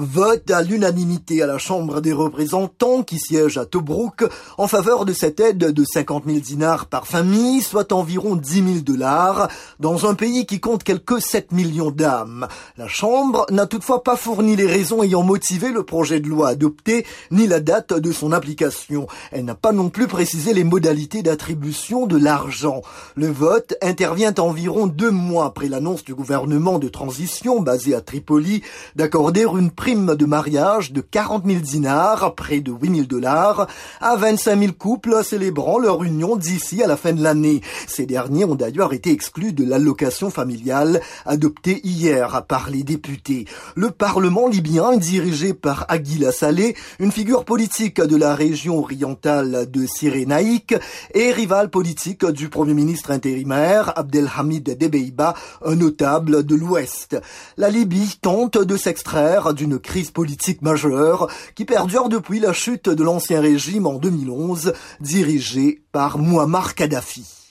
Vote à l'unanimité à la Chambre des représentants qui siège à Tobruk en faveur de cette aide de 50 000 dinars par famille, soit environ 10 000 dollars, dans un pays qui compte quelques 7 millions d'âmes. La Chambre n'a toutefois pas fourni les raisons ayant motivé le projet de loi adopté, ni la date de son application. Elle n'a pas non plus précisé les modalités d'attribution de l'argent. Le vote intervient environ deux mois après l'annonce du gouvernement de transition basé à Tripoli d'accorder une prime de mariage de 40 000 dinars, près de 8 000 dollars, à 25 000 couples célébrant leur union d'ici à la fin de l'année. Ces derniers ont d'ailleurs été exclus de l'allocation familiale adoptée hier par les députés. Le Parlement libyen, dirigé par Aguila Saleh, une figure politique de la région orientale de Cyrénaïque et rival politique du Premier ministre intérimaire Abdelhamid Debeiba, un notable de l'Ouest. La Libye tente de s'extraire d'une crise politique majeure qui perdure depuis la chute de l'ancien régime en 2011 dirigé par Muammar Kadhafi.